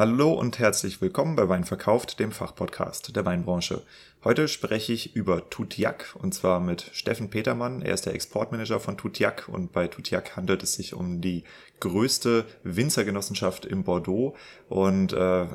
Hallo und herzlich willkommen bei Wein verkauft, dem Fachpodcast der Weinbranche. Heute spreche ich über Tutiak und zwar mit Steffen Petermann. Er ist der Exportmanager von Tutiak und bei Tutiak handelt es sich um die größte Winzergenossenschaft im Bordeaux und äh,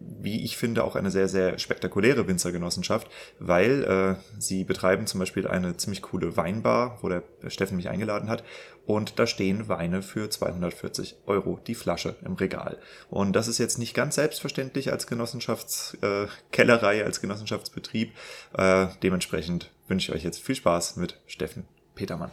wie ich finde, auch eine sehr, sehr spektakuläre Winzergenossenschaft, weil äh, sie betreiben zum Beispiel eine ziemlich coole Weinbar, wo der Steffen mich eingeladen hat. Und da stehen Weine für 240 Euro die Flasche im Regal. Und das ist jetzt nicht ganz selbstverständlich als Genossenschaftskellerei, äh, als Genossenschaftsbetrieb. Äh, dementsprechend wünsche ich euch jetzt viel Spaß mit Steffen Petermann.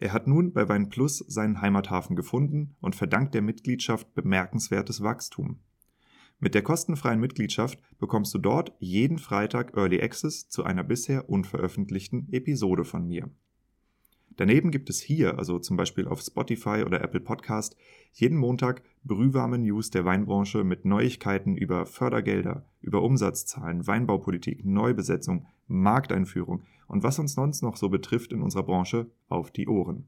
Er hat nun bei Wein Plus seinen Heimathafen gefunden und verdankt der Mitgliedschaft bemerkenswertes Wachstum. Mit der kostenfreien Mitgliedschaft bekommst du dort jeden Freitag Early Access zu einer bisher unveröffentlichten Episode von mir. Daneben gibt es hier, also zum Beispiel auf Spotify oder Apple Podcast, jeden Montag brühwarme News der Weinbranche mit Neuigkeiten über Fördergelder, über Umsatzzahlen, Weinbaupolitik, Neubesetzung, Markteinführung und was uns sonst noch so betrifft in unserer Branche auf die Ohren.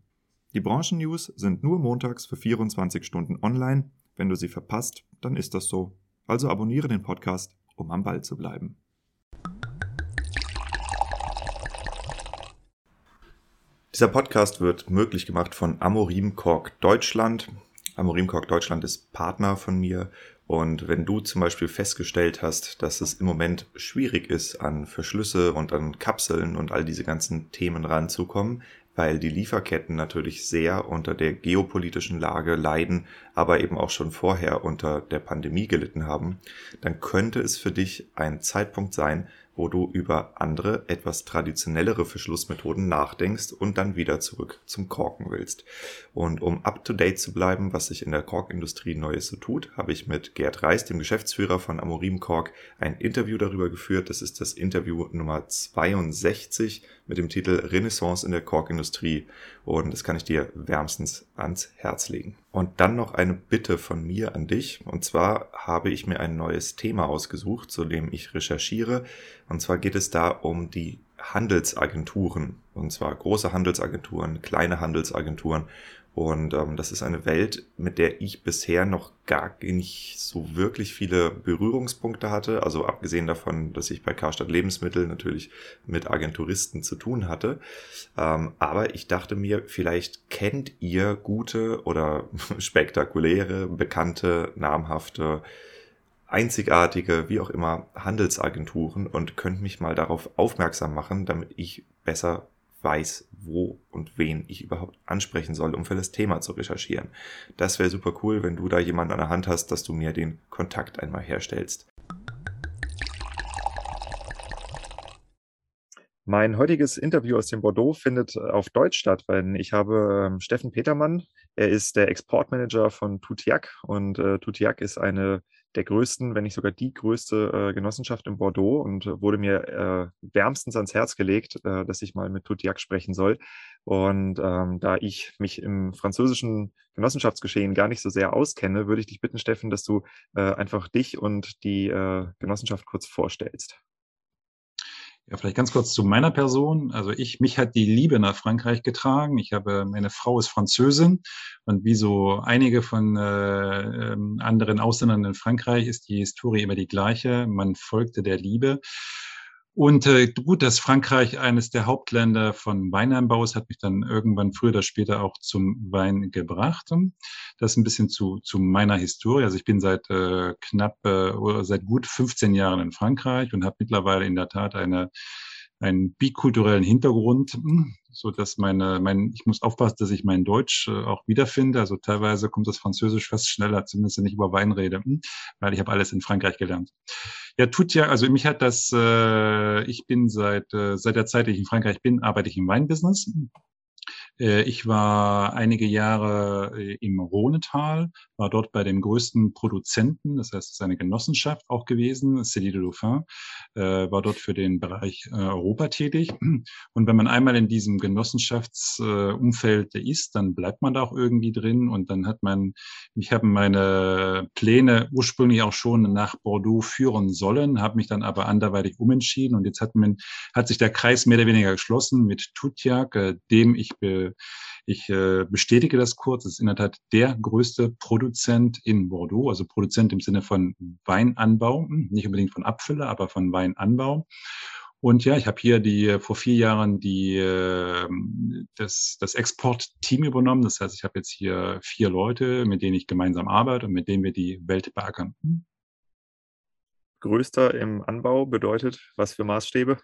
Die Branchen-News sind nur montags für 24 Stunden online. Wenn du sie verpasst, dann ist das so. Also abonniere den Podcast, um am Ball zu bleiben. Dieser Podcast wird möglich gemacht von Amorim Kork Deutschland. Amorim Kork Deutschland ist Partner von mir und wenn du zum Beispiel festgestellt hast, dass es im Moment schwierig ist, an Verschlüsse und an Kapseln und all diese ganzen Themen ranzukommen, weil die Lieferketten natürlich sehr unter der geopolitischen Lage leiden, aber eben auch schon vorher unter der Pandemie gelitten haben, dann könnte es für dich ein Zeitpunkt sein, wo du über andere, etwas traditionellere Verschlussmethoden nachdenkst und dann wieder zurück zum Korken willst. Und um up-to-date zu bleiben, was sich in der Korkindustrie Neues so tut, habe ich mit Gerd Reis, dem Geschäftsführer von Amorim Kork, ein Interview darüber geführt. Das ist das Interview Nummer 62 mit dem Titel Renaissance in der Korkindustrie und das kann ich dir wärmstens ans Herz legen. Und dann noch eine Bitte von mir an dich. Und zwar habe ich mir ein neues Thema ausgesucht, zu dem ich recherchiere. Und zwar geht es da um die Handelsagenturen. Und zwar große Handelsagenturen, kleine Handelsagenturen und ähm, das ist eine Welt, mit der ich bisher noch gar nicht so wirklich viele Berührungspunkte hatte. Also abgesehen davon, dass ich bei Karstadt Lebensmittel natürlich mit Agenturisten zu tun hatte. Ähm, aber ich dachte mir, vielleicht kennt ihr gute oder spektakuläre, bekannte, namhafte, einzigartige, wie auch immer, Handelsagenturen und könnt mich mal darauf aufmerksam machen, damit ich besser weiß, wo und wen ich überhaupt ansprechen soll, um für das Thema zu recherchieren. Das wäre super cool, wenn du da jemanden an der Hand hast, dass du mir den Kontakt einmal herstellst. Mein heutiges Interview aus dem Bordeaux findet auf Deutsch statt, weil ich habe ähm, Steffen Petermann. Er ist der Exportmanager von Tutiak und äh, Tutiak ist eine der größten, wenn nicht sogar die größte äh, Genossenschaft in Bordeaux und wurde mir äh, wärmstens ans Herz gelegt, äh, dass ich mal mit Toutiac sprechen soll. Und ähm, da ich mich im französischen Genossenschaftsgeschehen gar nicht so sehr auskenne, würde ich dich bitten, Steffen, dass du äh, einfach dich und die äh, Genossenschaft kurz vorstellst. Ja, vielleicht ganz kurz zu meiner Person. Also ich, mich hat die Liebe nach Frankreich getragen. Ich habe, meine Frau ist Französin und wie so einige von äh, ähm, anderen Ausländern in Frankreich ist die Historie immer die gleiche. Man folgte der Liebe. Und äh, gut, dass Frankreich eines der Hauptländer von Weinanbau ist, hat mich dann irgendwann früher oder später auch zum Wein gebracht. Das ein bisschen zu, zu meiner Historie. Also ich bin seit äh, knapp äh, oder seit gut 15 Jahren in Frankreich und habe mittlerweile in der Tat eine einen bikulturellen Hintergrund, so dass meine, mein, ich muss aufpassen, dass ich mein Deutsch äh, auch wiederfinde. Also teilweise kommt das Französisch fast schneller, zumindest wenn ich über Wein rede, hm, weil ich habe alles in Frankreich gelernt. Ja, tut ja, also mich hat das, äh, ich bin seit, äh, seit der Zeit, die ich in Frankreich bin, arbeite ich im Weinbusiness. Äh, ich war einige Jahre äh, im Rhonetal, war dort bei dem größten Produzenten, das heißt, es ist eine Genossenschaft auch gewesen, Céline de Dauphin, äh, war dort für den Bereich Europa tätig. Und wenn man einmal in diesem Genossenschaftsumfeld ist, dann bleibt man da auch irgendwie drin und dann hat man, ich habe meine Pläne ursprünglich auch schon nach Bordeaux führen sollen, habe mich dann aber anderweitig umentschieden und jetzt hat man, hat sich der Kreis mehr oder weniger geschlossen mit Tutjak, dem ich ich äh, bestätige das kurz. Es ist in der Tat der größte Produzent in Bordeaux, also Produzent im Sinne von Weinanbau, hm, nicht unbedingt von Abfüller, aber von Weinanbau. Und ja, ich habe hier die vor vier Jahren die äh, das, das Exportteam übernommen. Das heißt, ich habe jetzt hier vier Leute, mit denen ich gemeinsam arbeite und mit denen wir die Welt beackern. Größter im Anbau bedeutet was für Maßstäbe?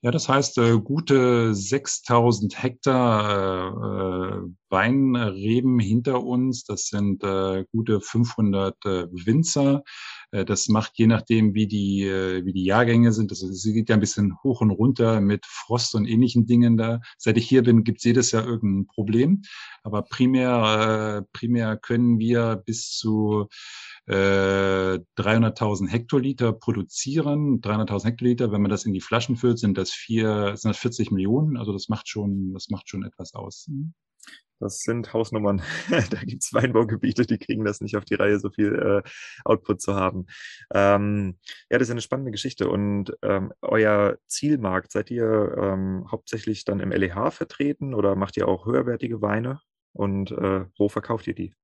Ja, das heißt, äh, gute 6000 Hektar äh, äh, Weinreben hinter uns. Das sind äh, gute 500 äh, Winzer. Äh, das macht je nachdem, wie die, äh, wie die Jahrgänge sind. Also es geht ja ein bisschen hoch und runter mit Frost und ähnlichen Dingen da. Seit ich hier bin, gibt es jedes Jahr irgendein Problem. Aber primär, äh, primär können wir bis zu 300.000 äh, Hektoliter produzieren. 300.000 Hektoliter, wenn man das in die Flaschen füllt, sind das vier, sind das 40 Millionen. Also das macht schon, das macht schon etwas aus. Das sind Hausnummern. da gibt es Weinbaugebiete, die kriegen das nicht auf die Reihe, so viel äh, Output zu haben. Ähm, ja, das ist eine spannende Geschichte. Und ähm, euer Zielmarkt, seid ihr ähm, hauptsächlich dann im LEH vertreten oder macht ihr auch höherwertige Weine? Und äh, wo verkauft ihr die?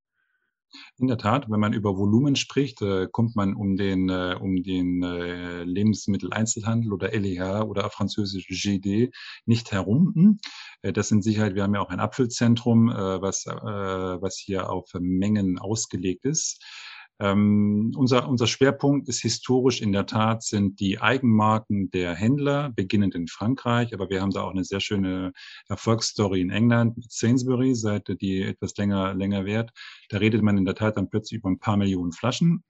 In der Tat, wenn man über Volumen spricht, äh, kommt man um den, äh, um den äh, Lebensmitteleinzelhandel oder LEH oder französisch GD nicht herum. Hm? Äh, das sind Sicherheit, wir haben ja auch ein Apfelzentrum, äh, was, was hier auf Mengen ausgelegt ist. Ähm, unser, unser Schwerpunkt ist historisch in der Tat sind die Eigenmarken der Händler, beginnend in Frankreich, aber wir haben da auch eine sehr schöne Erfolgsstory in England mit Sainsbury, seit die etwas länger, länger währt. Da redet man in der Tat dann plötzlich über ein paar Millionen Flaschen.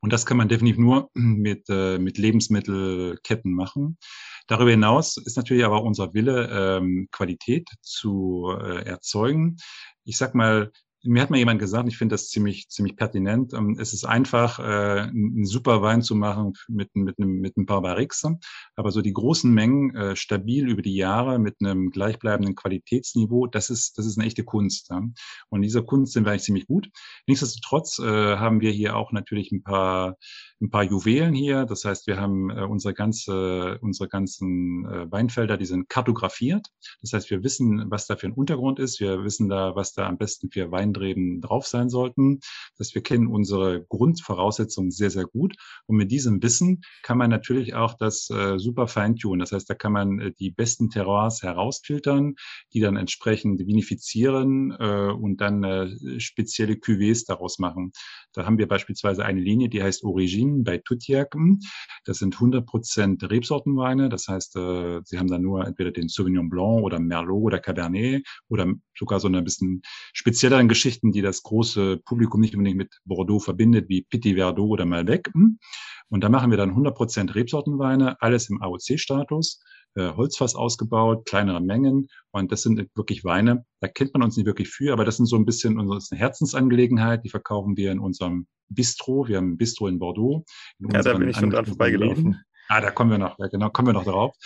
Und das kann man definitiv nur mit, äh, mit Lebensmittelketten machen. Darüber hinaus ist natürlich aber unser Wille, ähm, Qualität zu äh, erzeugen. Ich sag mal, mir hat mal jemand gesagt, ich finde das ziemlich, ziemlich pertinent. Ähm, es ist einfach, äh, einen super Wein zu machen mit, mit, einem, mit ein paar Barriques, aber so die großen Mengen äh, stabil über die Jahre mit einem gleichbleibenden Qualitätsniveau, das ist, das ist eine echte Kunst. Ja? Und dieser Kunst sind wir eigentlich ziemlich gut. Nichtsdestotrotz äh, haben wir hier auch natürlich ein paar, ein paar Juwelen hier. Das heißt, wir haben äh, unsere ganze, unsere ganzen äh, Weinfelder, die sind kartografiert. Das heißt, wir wissen, was da für ein Untergrund ist. Wir wissen da, was da am besten für Wein Weinreben drauf sein sollten. Das heißt, wir kennen unsere Grundvoraussetzungen sehr, sehr gut. Und mit diesem Wissen kann man natürlich auch das äh, super feintunen. Das heißt, da kann man äh, die besten Terroirs herausfiltern, die dann entsprechend vinifizieren äh, und dann äh, spezielle Cuvées daraus machen. Da haben wir beispielsweise eine Linie, die heißt Origine bei Tutiak. Das sind 100% Rebsortenweine. Das heißt, äh, sie haben dann nur entweder den Sauvignon Blanc oder Merlot oder Cabernet oder sogar so eine bisschen spezielleren Geschichten, die das große Publikum nicht unbedingt mit Bordeaux verbindet, wie Petit Verdot oder Malbec. Und da machen wir dann 100% Rebsortenweine, alles im AOC-Status, äh, Holzfass ausgebaut, kleinere Mengen. Und das sind wirklich Weine, da kennt man uns nicht wirklich für, aber das sind so ein bisschen unsere Herzensangelegenheit. Die verkaufen wir in unserem Bistro. Wir haben ein Bistro in Bordeaux. In ja, da bin ich schon dran vorbeigelaufen. Ah, da kommen wir noch, ja, genau, kommen wir noch darauf.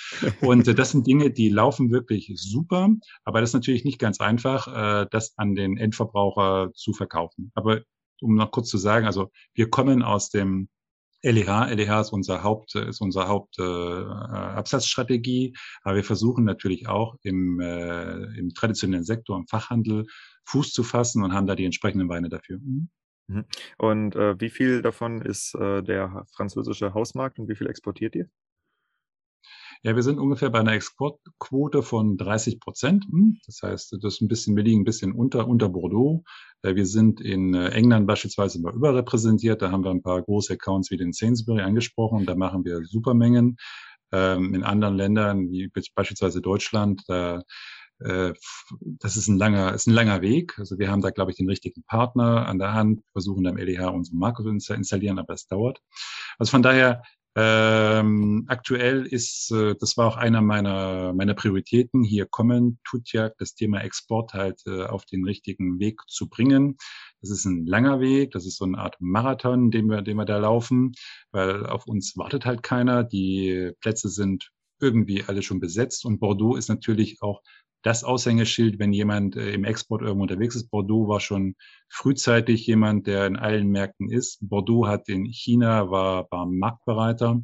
Und äh, das sind Dinge, die laufen wirklich super, aber das ist natürlich nicht ganz einfach, äh, das an den Endverbraucher zu verkaufen. Aber um noch kurz zu sagen, also wir kommen aus dem LEH, LEH ist unser Haupt, ist unser Hauptabsatzstrategie, äh, aber wir versuchen natürlich auch im, äh, im traditionellen Sektor, im Fachhandel Fuß zu fassen und haben da die entsprechenden Weine dafür. Mhm. Mhm. Und äh, wie viel davon ist äh, der französische Hausmarkt und wie viel exportiert ihr? Ja, wir sind ungefähr bei einer Exportquote von 30 Prozent. Hm, das heißt, das ist ein bisschen, wir liegen ein bisschen unter, unter Bordeaux. Äh, wir sind in äh, England beispielsweise mal überrepräsentiert. Da haben wir ein paar große Accounts wie den Sainsbury angesprochen. Da machen wir Supermengen. Ähm, in anderen Ländern, wie beispielsweise Deutschland, da das ist ein langer, ist ein langer Weg. Also wir haben da, glaube ich, den richtigen Partner an der Hand, versuchen am LEH unsere Marke zu installieren, aber es dauert. Also von daher ähm, aktuell ist, äh, das war auch einer meiner, meiner Prioritäten, hier kommen, Tutjak, das Thema Export halt äh, auf den richtigen Weg zu bringen. Das ist ein langer Weg, das ist so eine Art Marathon, den wir, den wir da laufen, weil auf uns wartet halt keiner. Die Plätze sind irgendwie alle schon besetzt und Bordeaux ist natürlich auch das Aushängeschild, wenn jemand äh, im Export irgendwo unterwegs ist. Bordeaux war schon frühzeitig jemand, der in allen Märkten ist. Bordeaux hat in China, war, war Marktbereiter.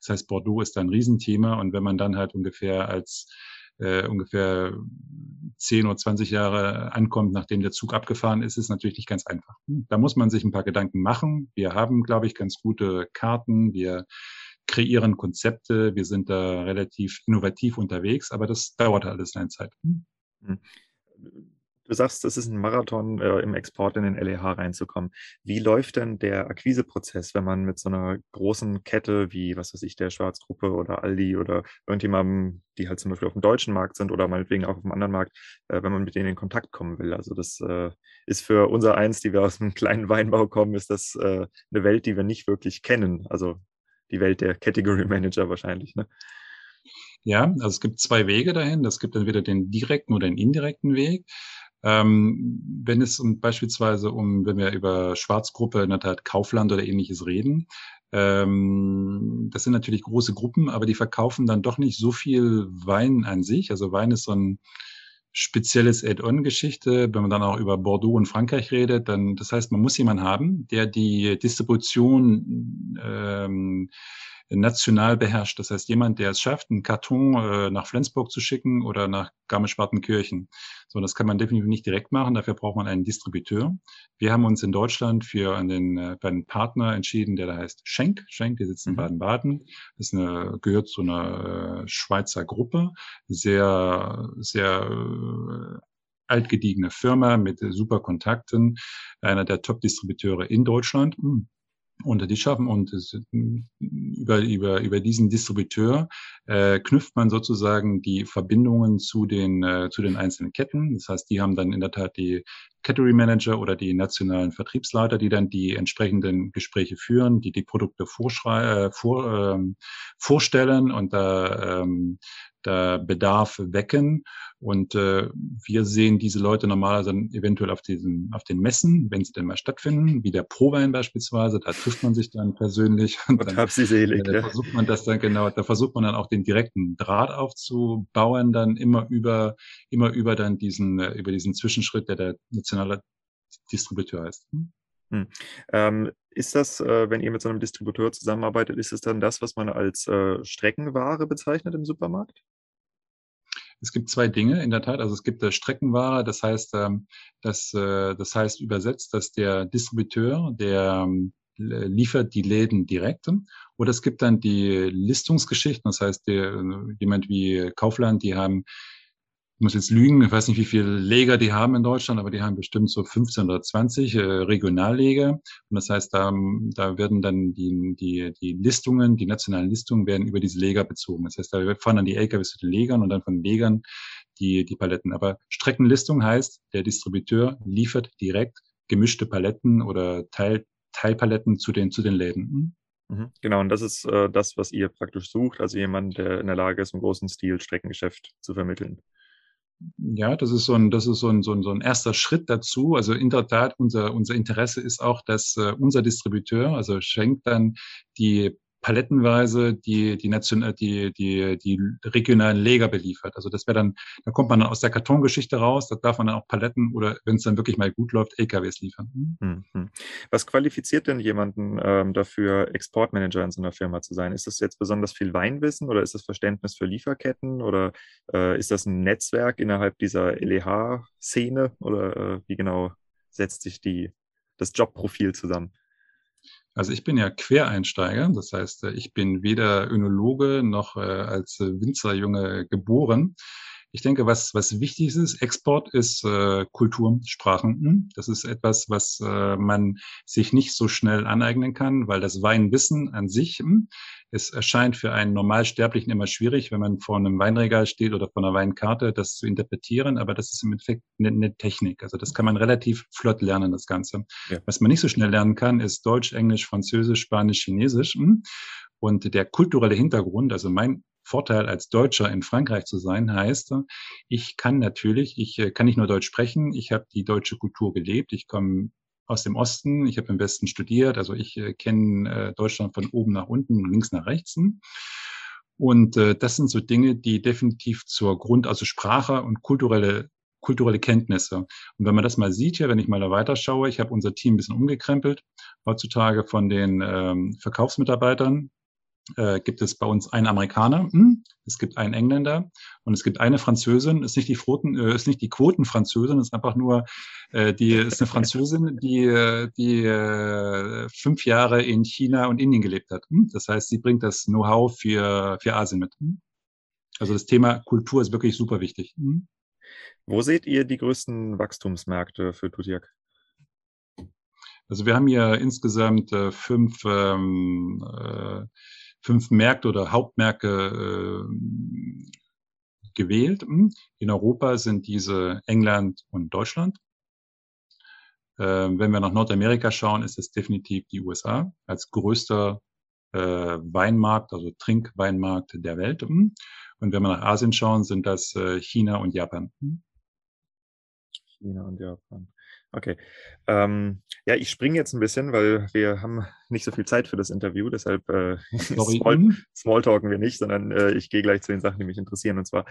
Das heißt, Bordeaux ist ein Riesenthema. Und wenn man dann halt ungefähr als äh, ungefähr 10 oder 20 Jahre ankommt, nachdem der Zug abgefahren ist, ist natürlich nicht ganz einfach. Da muss man sich ein paar Gedanken machen. Wir haben, glaube ich, ganz gute Karten. Wir kreieren Konzepte, wir sind da relativ innovativ unterwegs, aber das dauert alles eine Zeit. Hm. Hm. Du sagst, es ist ein Marathon, äh, im Export in den LEH reinzukommen. Wie läuft denn der Akquiseprozess, wenn man mit so einer großen Kette wie, was weiß ich, der Schwarzgruppe oder Aldi oder irgendjemandem, die halt zum Beispiel auf dem deutschen Markt sind oder meinetwegen auch auf einem anderen Markt, äh, wenn man mit denen in Kontakt kommen will? Also das äh, ist für unser eins, die wir aus einem kleinen Weinbau kommen, ist das äh, eine Welt, die wir nicht wirklich kennen. Also die Welt der Category Manager wahrscheinlich. Ne? Ja, also es gibt zwei Wege dahin. Es gibt entweder den direkten oder den indirekten Weg. Ähm, wenn es um, beispielsweise um, wenn wir über Schwarzgruppe, in der Tat Kaufland oder ähnliches reden, ähm, das sind natürlich große Gruppen, aber die verkaufen dann doch nicht so viel Wein an sich. Also Wein ist so ein spezielles Add-on-Geschichte. Wenn man dann auch über Bordeaux und Frankreich redet, dann, das heißt, man muss jemanden haben, der die Distribution ähm, national beherrscht. Das heißt, jemand, der es schafft, einen Karton äh, nach Flensburg zu schicken oder nach Garmisch-Partenkirchen. So, das kann man definitiv nicht direkt machen. Dafür braucht man einen Distributeur. Wir haben uns in Deutschland für einen, äh, für einen Partner entschieden, der da heißt Schenk. Schenk, die sitzt in mhm. Baden-Baden. Das eine, gehört zu einer äh, Schweizer Gruppe. Sehr, sehr äh, altgediegene Firma mit super Kontakten. Einer der Top-Distributeure in Deutschland. Hm unter die schaffen und es, über, über, über diesen Distributeur äh, knüpft man sozusagen die Verbindungen zu den, äh, zu den einzelnen Ketten. Das heißt, die haben dann in der Tat die Category Manager oder die nationalen Vertriebsleiter, die dann die entsprechenden Gespräche führen, die die Produkte vorschrei äh, vor, ähm, vorstellen und da ähm, da Bedarf wecken. Und äh, wir sehen diese Leute normalerweise dann eventuell auf diesen, auf den Messen, wenn sie denn mal stattfinden, wie der Prowein beispielsweise. Da trifft man sich dann persönlich. Und, und dann, hab sie selig. Äh, da versucht man das dann genau, da versucht man dann auch den direkten Draht aufzubauen, dann immer über, immer über dann diesen, äh, über diesen Zwischenschritt, der der nationale Distributeur heißt. Hm. Ähm, ist das, äh, wenn ihr mit so einem Distributeur zusammenarbeitet, ist es dann das, was man als äh, Streckenware bezeichnet im Supermarkt? Es gibt zwei Dinge in der Tat. Also es gibt äh, Streckenware, das heißt, ähm, das, äh, das heißt übersetzt, dass der Distributeur, der ähm, liefert die Läden direkt. Oder es gibt dann die Listungsgeschichten, das heißt, der, äh, jemand wie Kaufland, die haben ich muss jetzt lügen, ich weiß nicht, wie viele Leger die haben in Deutschland, aber die haben bestimmt so 15 oder 20 äh, Regionalleger. Und das heißt, da, da werden dann die, die, die Listungen, die nationalen Listungen werden über diese Leger bezogen. Das heißt, da fahren dann die LKWs zu den Legern und dann von Legern die, die Paletten. Aber Streckenlistung heißt, der Distributeur liefert direkt gemischte Paletten oder Teil, Teilpaletten zu den, zu den Läden. Hm? Mhm. Genau, und das ist äh, das, was ihr praktisch sucht, also jemand, der in der Lage ist, im großen Stil Streckengeschäft zu vermitteln. Ja, das ist so ein, das ist so ein, so ein, so ein erster Schritt dazu. Also in der Tat, unser, unser Interesse ist auch, dass äh, unser Distributeur, also schenkt dann die palettenweise die, die, Nation, die, die, die regionalen Leger beliefert. Also das wäre dann, da kommt man dann aus der Kartongeschichte raus, da darf man dann auch Paletten oder wenn es dann wirklich mal gut läuft, LKWs liefern. Mhm. Was qualifiziert denn jemanden ähm, dafür, Exportmanager in so einer Firma zu sein? Ist das jetzt besonders viel Weinwissen oder ist das Verständnis für Lieferketten oder äh, ist das ein Netzwerk innerhalb dieser LEH-Szene oder äh, wie genau setzt sich die, das Jobprofil zusammen? Also ich bin ja Quereinsteiger, das heißt, äh, ich bin weder Önologe noch äh, als Winzerjunge geboren. Ich denke, was, was wichtig ist, Export ist äh, Kultur, Sprachen. Hm? Das ist etwas, was äh, man sich nicht so schnell aneignen kann, weil das Weinwissen an sich, hm, es erscheint für einen Normalsterblichen immer schwierig, wenn man vor einem Weinregal steht oder vor einer Weinkarte, das zu interpretieren. Aber das ist im Endeffekt eine, eine Technik. Also das kann man relativ flott lernen, das Ganze. Ja. Was man nicht so schnell lernen kann, ist Deutsch, Englisch, Französisch, Spanisch, Chinesisch. Hm? Und der kulturelle Hintergrund, also mein Vorteil als Deutscher in Frankreich zu sein, heißt, ich kann natürlich, ich äh, kann nicht nur Deutsch sprechen, ich habe die deutsche Kultur gelebt, ich komme aus dem Osten, ich habe im Westen studiert, also ich äh, kenne äh, Deutschland von oben nach unten, links nach rechts. Und das sind so Dinge, die definitiv zur Grund, also Sprache und kulturelle kulturelle Kenntnisse. Und wenn man das mal sieht hier, wenn ich mal da weiterschaue, ich habe unser Team ein bisschen umgekrempelt. Heutzutage von den ähm, Verkaufsmitarbeitern äh, gibt es bei uns einen Amerikaner, hm, es gibt einen Engländer und es gibt eine Französin. Ist nicht die Quoten, äh, ist nicht die Quotenfranzösin, ist einfach nur äh, die ist eine Französin, die die äh, fünf Jahre in China und Indien gelebt hat. Hm? Das heißt, sie bringt das Know-how für für Asien mit. Hm? Also das Thema Kultur ist wirklich super wichtig. Hm? Wo seht ihr die größten Wachstumsmärkte für Tutiak? Also wir haben hier insgesamt äh, fünf ähm, äh, fünf Märkte oder Hauptmärkte äh, gewählt. Hm? In Europa sind diese England und Deutschland. Äh, wenn wir nach Nordamerika schauen, ist es definitiv die USA als größter äh, Weinmarkt, also Trinkweinmarkt der Welt. Hm? Und wenn wir nach Asien schauen, sind das äh, China und Japan. Hm? China und Japan. Okay. Ähm, ja, ich springe jetzt ein bisschen, weil wir haben nicht so viel Zeit für das Interview, deshalb äh, Small, Smalltalken wir nicht, sondern äh, ich gehe gleich zu den Sachen, die mich interessieren. Und zwar,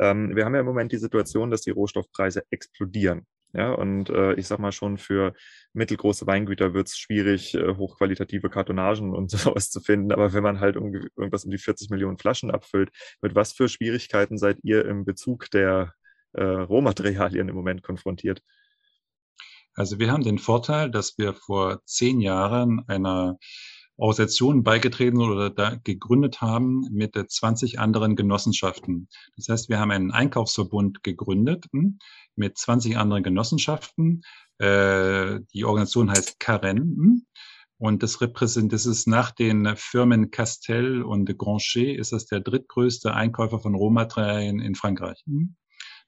ähm, wir haben ja im Moment die Situation, dass die Rohstoffpreise explodieren. Ja, und äh, ich sag mal schon für mittelgroße Weingüter wird es schwierig, äh, hochqualitative Kartonagen und sowas zu finden. Aber wenn man halt um, irgendwas um die 40 Millionen Flaschen abfüllt, mit was für Schwierigkeiten seid ihr im Bezug der äh, Rohmaterialien im Moment konfrontiert? Also wir haben den Vorteil, dass wir vor zehn Jahren einer Organisation beigetreten oder da gegründet haben mit 20 anderen Genossenschaften. Das heißt, wir haben einen Einkaufsverbund gegründet hm, mit 20 anderen Genossenschaften. Äh, die Organisation heißt Karen. Hm, und das repräsentiert, das ist nach den Firmen Castel und Granchet, ist das der drittgrößte Einkäufer von Rohmaterialien in Frankreich. Hm.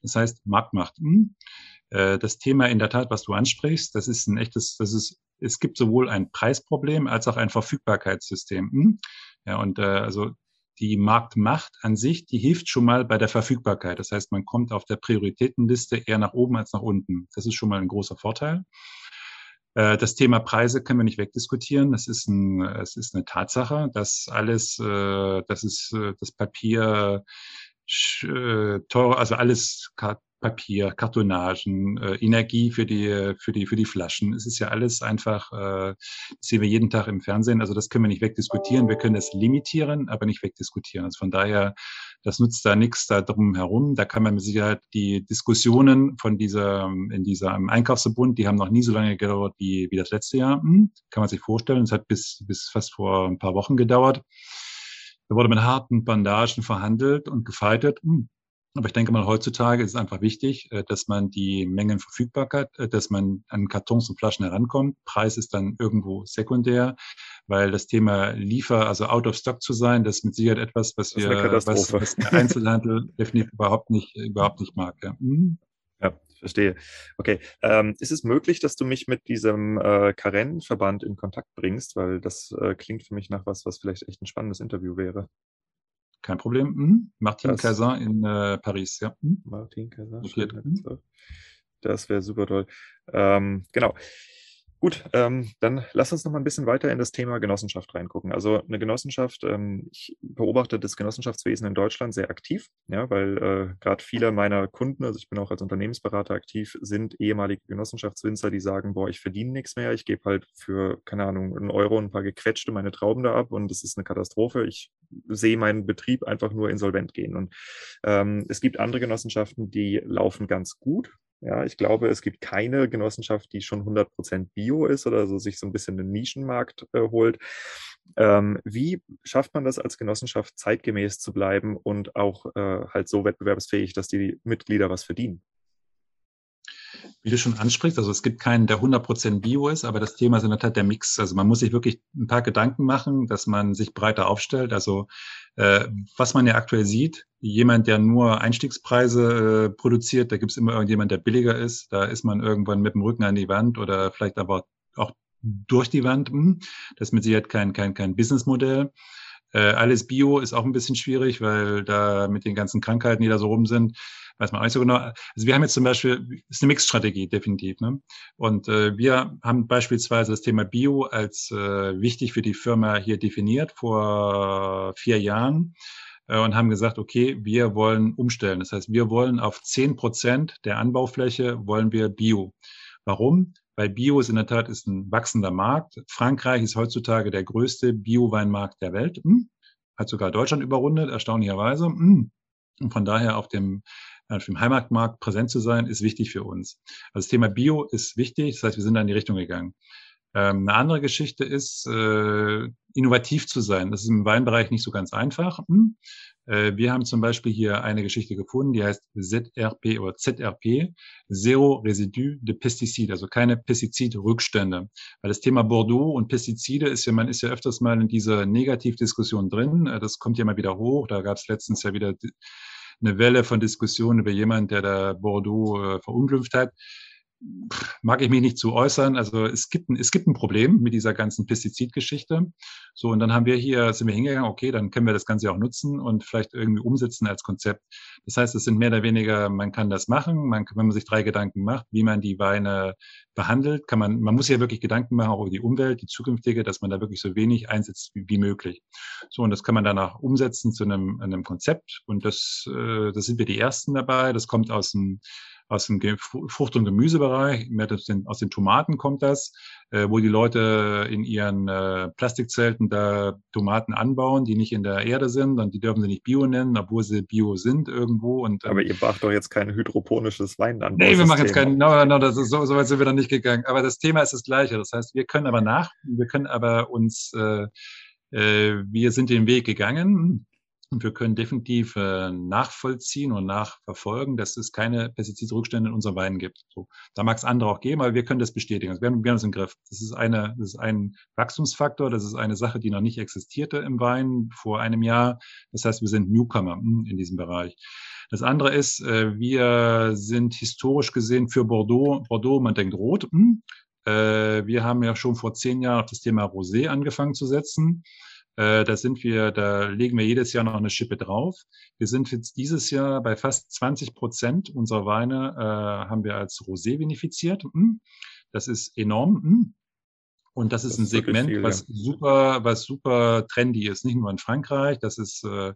Das heißt Marktmacht. Äh, das Thema in der Tat, was du ansprichst, das ist ein echtes, das ist, es gibt sowohl ein Preisproblem als auch ein Verfügbarkeitssystem. Hm? Ja, und äh, also die Marktmacht an sich, die hilft schon mal bei der Verfügbarkeit. Das heißt, man kommt auf der Prioritätenliste eher nach oben als nach unten. Das ist schon mal ein großer Vorteil. Äh, das Thema Preise können wir nicht wegdiskutieren. Das ist, ein, es ist eine Tatsache, dass alles, das ist das Papier teuer, also alles Papier, Kartonagen, äh, Energie für die, für die, für die Flaschen. Es ist ja alles einfach, äh, das sehen wir jeden Tag im Fernsehen. Also das können wir nicht wegdiskutieren. Wir können das limitieren, aber nicht wegdiskutieren. Also von daher, das nutzt da nichts da drum herum. Da kann man mit Sicherheit die Diskussionen von dieser, in diesem Einkaufsverbund, die haben noch nie so lange gedauert wie, wie das letzte Jahr. Hm, kann man sich vorstellen. Es hat bis, bis fast vor ein paar Wochen gedauert. Da wurde mit harten Bandagen verhandelt und gefeitet. Hm, aber ich denke mal, heutzutage ist es einfach wichtig, äh, dass man die Mengenverfügbarkeit, äh, dass man an Kartons und Flaschen herankommt. Preis ist dann irgendwo sekundär, weil das Thema Liefer, also out of stock zu sein, das ist mit Sicherheit etwas, was wir, was, was der Einzelhandel definitiv überhaupt nicht, überhaupt nicht mag. Ja. Mhm. Ja, verstehe. Okay. Ähm, ist es möglich, dass du mich mit diesem äh, Karen-Verband in Kontakt bringst? Weil das äh, klingt für mich nach was, was vielleicht echt ein spannendes Interview wäre. Kein Problem. Mhm. Martin Casin in äh, Paris, ja. Mhm. Martin Casin. Mhm. Das wäre super toll. Ähm, genau. Gut, ähm, dann lass uns noch mal ein bisschen weiter in das Thema Genossenschaft reingucken. Also eine Genossenschaft, ähm, ich beobachte das Genossenschaftswesen in Deutschland sehr aktiv, ja, weil äh, gerade viele meiner Kunden, also ich bin auch als Unternehmensberater aktiv, sind ehemalige Genossenschaftswinzer, die sagen, boah, ich verdiene nichts mehr, ich gebe halt für, keine Ahnung, einen Euro ein paar gequetschte meine Trauben da ab und es ist eine Katastrophe. Ich sehe meinen Betrieb einfach nur insolvent gehen. Und ähm, es gibt andere Genossenschaften, die laufen ganz gut, Ja, ich glaube, es gibt keine Genossenschaft, die schon 100% Bio ist oder so sich so ein bisschen den Nischenmarkt äh, holt. Ähm, wie schafft man das als Genossenschaft zeitgemäß zu bleiben und auch äh, halt so wettbewerbsfähig, dass die Mitglieder was verdienen? Wie du schon ansprichst, also es gibt keinen, der 100% Bio ist, aber das Thema ist in der Tat der Mix. Also man muss sich wirklich ein paar Gedanken machen, dass man sich breiter aufstellt. Also äh, was man ja aktuell sieht, jemand, der nur Einstiegspreise äh, produziert, da gibt es immer irgendjemand, der billiger ist. Da ist man irgendwann mit dem Rücken an die Wand oder vielleicht aber auch durch die Wand. Hm. Das ist mit Sicherheit kein, kein, kein Businessmodell. Äh, alles Bio ist auch ein bisschen schwierig, weil da mit den ganzen Krankheiten, die da so rum sind, weiß man auch nicht so genau. Also wir haben jetzt zum Beispiel, ist eine Mixstrategie definitiv. Ne? Und äh, wir haben beispielsweise das Thema Bio als äh, wichtig für die Firma hier definiert vor vier Jahren äh, und haben gesagt, okay, wir wollen umstellen. Das heißt, wir wollen auf zehn Prozent der Anbaufläche wollen wir Bio. Warum? Weil Bio ist in der Tat ist ein wachsender Markt. Frankreich ist heutzutage der größte Bio-Weinmarkt der Welt. Hm? Hat sogar Deutschland überrundet, erstaunlicherweise. Hm? Und von daher auf dem auf dem Heimatmarkt präsent zu sein, ist wichtig für uns. Also das Thema Bio ist wichtig, das heißt, wir sind da in die Richtung gegangen. Ähm, eine andere Geschichte ist, äh, innovativ zu sein. Das ist im Weinbereich nicht so ganz einfach. Hm? Äh, wir haben zum Beispiel hier eine Geschichte gefunden, die heißt ZRP oder ZRP, Zero Residue de Pestizide, also keine Pestizidrückstände. Weil das Thema Bordeaux und Pestizide ist ja, man ist ja öfters mal in dieser Negativdiskussion drin. Äh, das kommt ja mal wieder hoch. Da gab es letztens ja wieder eine Welle von Diskussionen über jemanden, der da Bordeaux äh, verunglimpft hat mag ich mich nicht zu äußern. Also es gibt, ein, es gibt ein Problem mit dieser ganzen Pestizidgeschichte. So, und dann haben wir hier, sind wir hingegangen, okay, dann können wir das Ganze auch nutzen und vielleicht irgendwie umsetzen als Konzept. Das heißt, es sind mehr oder weniger, man kann das machen, man, wenn man sich drei Gedanken macht, wie man die Weine behandelt, kann man, man muss ja wirklich Gedanken machen, auch über die Umwelt, die zukünftige, dass man da wirklich so wenig einsetzt wie, wie möglich. So, und das kann man danach umsetzen zu einem, einem Konzept. Und das, äh, das sind wir die Ersten dabei. Das kommt aus dem aus dem Frucht- und Gemüsebereich, mehr aus den, aus den Tomaten kommt das, äh, wo die Leute in ihren äh, Plastikzelten da Tomaten anbauen, die nicht in der Erde sind und die dürfen sie nicht Bio nennen, obwohl sie Bio sind irgendwo. Und, ähm, Aber ihr macht doch jetzt kein hydroponisches Weinanbau. Nee, wir machen jetzt kein, no, no, das ist, so, so weit sind wir dann nicht gegangen. Aber das Thema ist das gleiche. Das heißt, wir können aber nach, wir können aber uns, äh, äh, wir sind den Weg gegangen und wir können definitiv äh, nachvollziehen und nachverfolgen, dass es keine Pestizidrückstände in unseren Weinen gibt. So, da mag es andere auch geben, aber wir können das bestätigen. Also wir, haben, wir haben das im Griff. Das ist, eine, das ist ein Wachstumsfaktor, das ist eine Sache, die noch nicht existierte im Wein vor einem Jahr. Das heißt, wir sind Newcomer hm, in diesem Bereich. Das andere ist, äh, wir sind historisch gesehen für Bordeaux, Bordeaux, man denkt rot. Hm. Äh, wir haben ja schon vor zehn Jahren auf das Thema Rosé angefangen zu setzen. Äh, da sind wir, da legen wir jedes Jahr noch eine Schippe drauf. Wir sind jetzt dieses Jahr bei fast 20 Prozent unserer Weine äh, haben wir als Rosé vinifiziert. Hm. Das ist enorm. Hm. Und das ist das ein Segment, viel, was super, was super trendy ist. Nicht nur in Frankreich, das ist äh,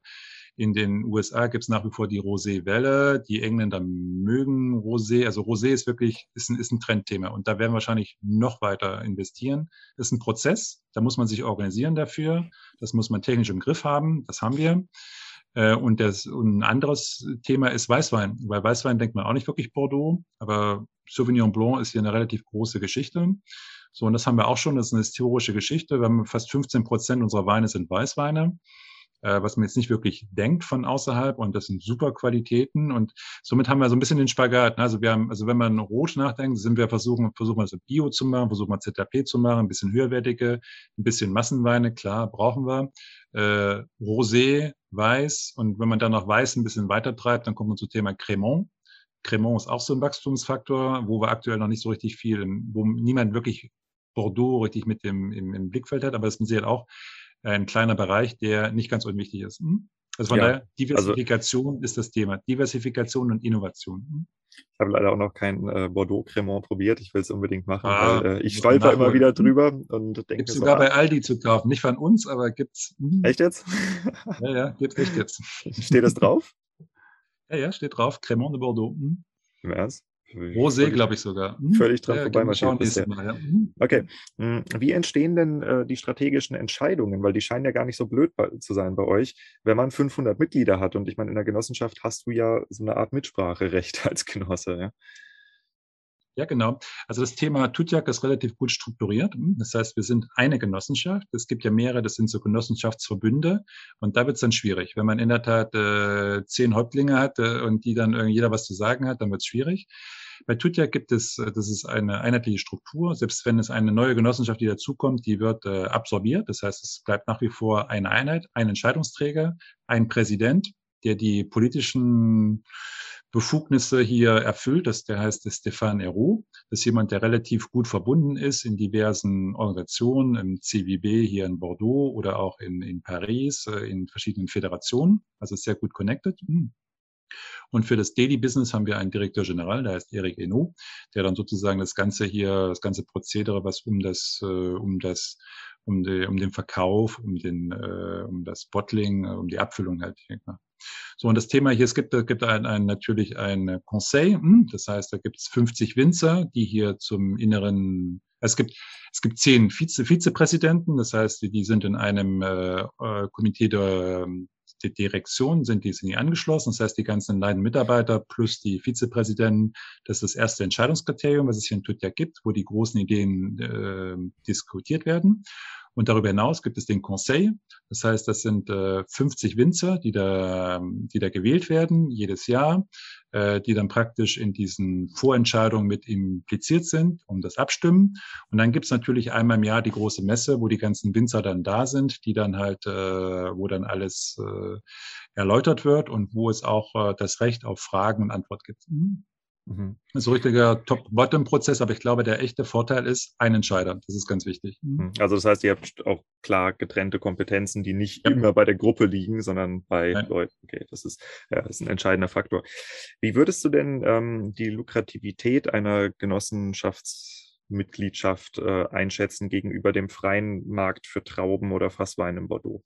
in den USA gibt es nach wie vor die Rosé-Welle. Die Engländer mögen Rosé. Also Rosé ist wirklich ist ein, ist ein Trendthema. Und da werden wir wahrscheinlich noch weiter investieren. Das ist ein Prozess. Da muss man sich organisieren dafür. Das muss man technisch im Griff haben. Das haben wir. Äh, und, das, und ein anderes Thema ist Weißwein. Bei Weißwein denkt man auch nicht wirklich Bordeaux, aber Sauvignon Blanc ist hier eine relativ große Geschichte. So, und das haben wir auch schon. Das ist eine historische Geschichte. Wir haben fast 15 Prozent unserer Weine sind Weißweine äh, was man jetzt nicht wirklich denkt von außerhalb und das sind super Qualitäten und somit haben wir so ein bisschen den Spagat. Ne? Also wir haben, also wenn man rot nachdenkt, sind wir versuchen, versuchen wir so Bio zu machen, versuchen wir ZAP zu machen, ein bisschen höherwertige, ein bisschen Massenweine, klar, brauchen wir. Äh, Rosé, Weiß und wenn man dann noch Weiß ein bisschen weiter treibt, dann kommt man zum Thema Cremant. Cremant ist auch so ein Wachstumsfaktor, wo wir aktuell noch nicht so richtig viel, wo niemand wirklich Bordeaux richtig mit dem, im, im Blickfeld hat, aber das ist mit Sicherheit auch ein kleiner Bereich, der nicht ganz unwichtig ist. Hm? Also von ja, daher, Diversifikation also, ist das Thema. Diversifikation und Innovation. Hm? Ich habe leider auch noch kein äh, Bordeaux Cremant probiert. Ich will es unbedingt machen. Ah, weil, äh, ich stolper immer wieder drüber und denke. Gibt sogar so, bei Aldi zu kaufen. Nicht von uns, aber gibt's. Hm. Echt jetzt? ja, ja, gibt's echt jetzt. Steht das drauf? ja, ja, steht drauf. Cremant de Bordeaux. Hm. Im Ernst? Rosé, glaube ich sogar. Hm? Völlig dran ja, vorbei marschiert Ja. Hm? Okay. Hm, wie entstehen denn äh, die strategischen Entscheidungen? Weil die scheinen ja gar nicht so blöd zu sein bei euch, wenn man 500 Mitglieder hat. Und ich meine, in der Genossenschaft hast du ja so eine Art Mitspracherecht als Genosse. Ja? Ja, genau. Also das Thema Tutjak ist relativ gut strukturiert. Das heißt, wir sind eine Genossenschaft. Es gibt ja mehrere, das sind so Genossenschaftsverbünde. Und da wird es dann schwierig. Wenn man in der Tat äh, zehn Häuptlinge hat äh, und die dann äh, jeder was zu sagen hat, dann wird es schwierig. Bei Tutjak gibt es, äh, das ist eine einheitliche Struktur. Selbst wenn es eine neue Genossenschaft, die dazukommt, die wird äh, absorbiert. Das heißt, es bleibt nach wie vor eine Einheit, ein Entscheidungsträger, ein Präsident, der die politischen Befugnisse hier erfüllt. Das, der heißt Stéphane Héroux. Das ist jemand, der relativ gut verbunden ist in diversen Organisationen, im CVB hier in Bordeaux oder auch in, in Paris, äh, in verschiedenen Föderationen. Also sehr gut connected. Hm. Und für das Daily Business haben wir einen Direktor General, der heißt Eric Eno, der dann sozusagen das ganze hier, das ganze Prozedere, was um das, äh, um das, um, die, um den Verkauf, um den, äh, um das Bottling, äh, um die Abfüllung halt. So, und das Thema hier, es gibt, es gibt ein, ein, natürlich ein Conseil, hm, das heißt, da gibt es 50 Winzer, die hier zum inneren es gibt, es gibt zehn Vize, Vizepräsidenten, das heißt, die, die sind in einem äh, äh Komitee der, die Direktion sind die, sind die angeschlossen. Das heißt, die ganzen leitenden Mitarbeiter plus die Vizepräsidenten, das ist das erste Entscheidungskriterium, was es hier in Tutja gibt, wo die großen Ideen äh, diskutiert werden. Und darüber hinaus gibt es den Conseil. Das heißt, das sind äh, 50 Winzer, die da, die da gewählt werden jedes Jahr, die dann praktisch in diesen Vorentscheidungen mit impliziert sind, um das abstimmen. Und dann gibt es natürlich einmal im Jahr die große Messe, wo die ganzen Winzer dann da sind, die dann halt, äh, wo dann alles äh, erläutert wird und wo es auch äh, das Recht auf Fragen und Antwort gibt. Mhm. Mhm. Das ist ein richtiger Top-Bottom-Prozess, aber ich glaube, der echte Vorteil ist ein Entscheider. Das ist ganz wichtig. Mhm. mhm. Also das heißt, ihr habt auch klar getrennte Kompetenzen, die nicht ja. immer bei der Gruppe liegen, sondern bei Nein. Leuten. Okay, das ist, ja, das ist ein entscheidender Faktor. Wie würdest du denn ähm, die Lukrativität einer Genossenschaftsmitgliedschaft äh, einschätzen gegenüber dem freien Markt für Trauben oder Fasswein in Bordeaux?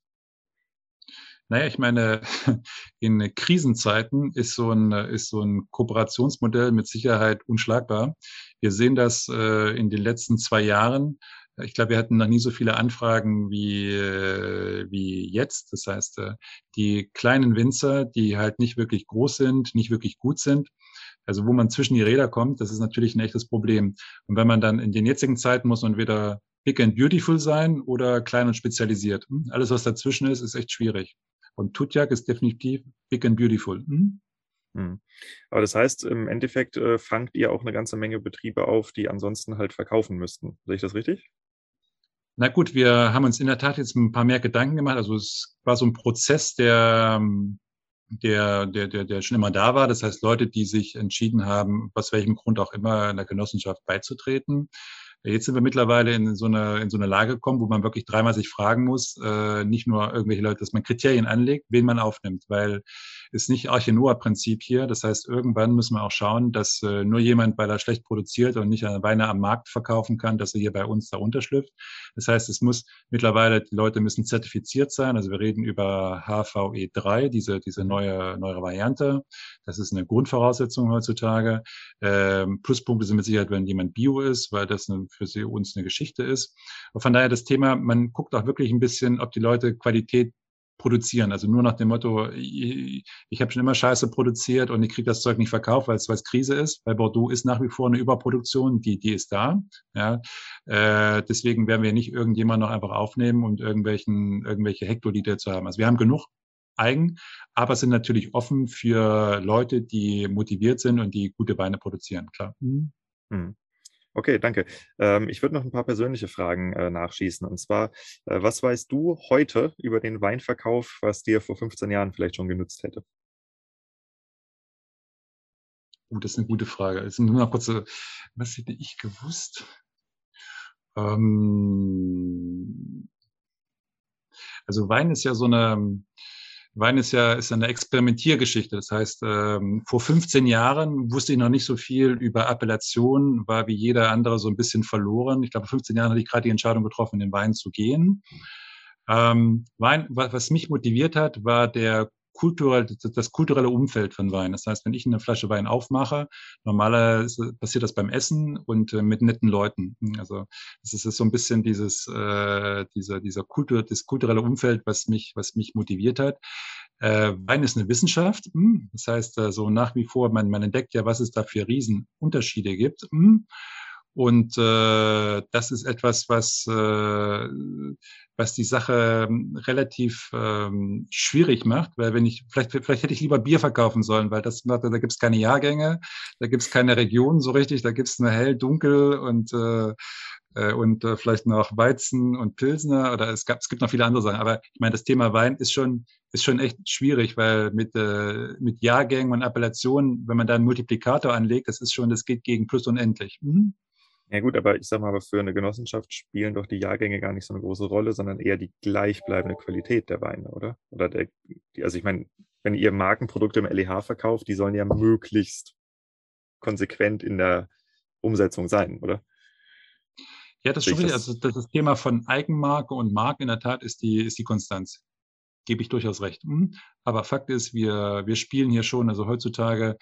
Naja, ich meine, in Krisenzeiten ist so ein, ist so ein Kooperationsmodell mit Sicherheit unschlagbar. Wir sehen das äh, in den letzten zwei Jahren. Ich glaube, wir hatten noch nie so viele Anfragen wie, äh, wie jetzt. Das heißt, äh, die kleinen Winzer, die halt nicht wirklich groß sind, nicht wirklich gut sind, also wo man zwischen die Räder kommt, das ist natürlich ein echtes Problem. Und wenn man dann in den jetzigen Zeiten muss man wieder big and beautiful sein oder klein und spezialisiert. Hm? Alles, was dazwischen ist, ist echt schwierig. Und Tutjak ist definitiv big and beautiful. Hm? Hm. Aber das heißt, im Endeffekt äh, fangt ihr auch eine ganze Menge Betriebe auf, die ansonsten halt verkaufen müssten. Sehe ich das richtig? Na gut, wir haben uns in der Tat jetzt ein paar mehr Gedanken gemacht. Also es war so ein Prozess, der, der, der, der, der schon immer da war. Das heißt, Leute, die sich entschieden haben, aus welchem Grund auch immer, in der Genossenschaft beizutreten, Jetzt sind wir mittlerweile in so eine, in so eine Lage gekommen, wo man wirklich dreimal sich fragen muss, äh, nicht nur irgendwelche Leute, dass man Kriterien anlegt, wen man aufnimmt, weil ist nicht Arche-Noah-Prinzip hier. Das heißt, irgendwann müssen wir auch schauen, dass äh, nur jemand, weil er schlecht produziert und nicht Weine am Markt verkaufen kann, dass er hier bei uns da unterschlüpft. Das heißt, es muss mittlerweile, die Leute müssen zertifiziert sein. Also wir reden über HVE3, diese, diese neue, neue Variante. Das ist eine Grundvoraussetzung heutzutage. Ähm, Pluspunkte sind mit Sicherheit, wenn jemand Bio ist, weil das eine, für sie, uns eine Geschichte ist. Und von daher das Thema, man guckt auch wirklich ein bisschen, ob die Leute Qualität produzieren. Also nur nach dem Motto, ich, ich habe schon immer Scheiße produziert und ich kriege das Zeug nicht verkauft, weil es Krise ist. Bei Bordeaux ist nach wie vor eine Überproduktion, die, die ist da. Ja. Äh, deswegen werden wir nicht irgendjemand noch einfach aufnehmen und irgendwelchen, irgendwelche Hektoliter zu haben. Also wir haben genug eigen, aber sind natürlich offen für Leute, die motiviert sind und die gute Weine produzieren, klar. Mhm. Okay, danke. Ähm, ich würde noch ein paar persönliche Fragen äh, nachschießen. Und zwar, äh, was weißt du heute über den Weinverkauf, was dir vor 15 Jahren vielleicht schon genützt hätte? Uh, das ist eine gute Frage. Jetzt nur noch kurz, was hätte ich gewusst? Ähm, also Wein ist ja so eine, Wein ist ja ist eine Experimentiergeschichte. Das heißt, ähm, vor 15 Jahren wusste ich noch nicht so viel über Appellation, war wie jeder andere so ein bisschen verloren. Ich glaube, vor 15 Jahren hatte ich gerade die Entscheidung getroffen, in den Wein zu gehen. Ähm, Wein, was mich motiviert hat, war der kulturell, das kulturelle Umfeld von Wein. Das heißt, wenn ich eine Flasche Wein aufmache, normalerweise passiert das beim Essen und äh, mit netten Leuten. Also es ist so ein bisschen dieses, äh, dieser, dieser Kultur, das kulturelle Umfeld, was mich, was mich motiviert hat. Äh, Wein ist eine Wissenschaft. Mh. Hm. Das heißt, äh, so nach wie vor, man, man entdeckt ja, was es da für Riesenunterschiede gibt. Mh. Und äh, das ist etwas, was, äh, was die Sache ähm, relativ ähm, schwierig macht, weil wenn ich, vielleicht, vielleicht hätte ich lieber Bier verkaufen sollen, weil das da gibt es keine Jahrgänge, da gibt es keine Region so richtig, da gibt es nur hell, dunkel und äh, äh, und äh, vielleicht noch Weizen und Pilsner oder es, gab, es gibt noch viele andere Sachen. Aber ich meine, das Thema Wein ist schon, ist schon echt schwierig, weil mit, äh, mit Jahrgängen und Appellationen, wenn man da einen Multiplikator anlegt, das ist schon, das geht gegen plus unendlich. Mhm. Ja gut, aber ich sag mal, aber für eine Genossenschaft spielen doch die Jahrgänge gar nicht so eine große Rolle, sondern eher die gleichbleibende Qualität der Weine, oder? Oder der, also ich meine, wenn ihr Markenprodukte im LEH verkauft, die sollen ja möglichst konsequent in der Umsetzung sein, oder? Ja, das ist schon richtig. Also das, das Thema von Eigenmarke und Marke in der Tat ist die, ist die Konstanz. Gebe ich durchaus recht. Hm? Aber Fakt ist, wir, wir spielen hier schon, also heutzutage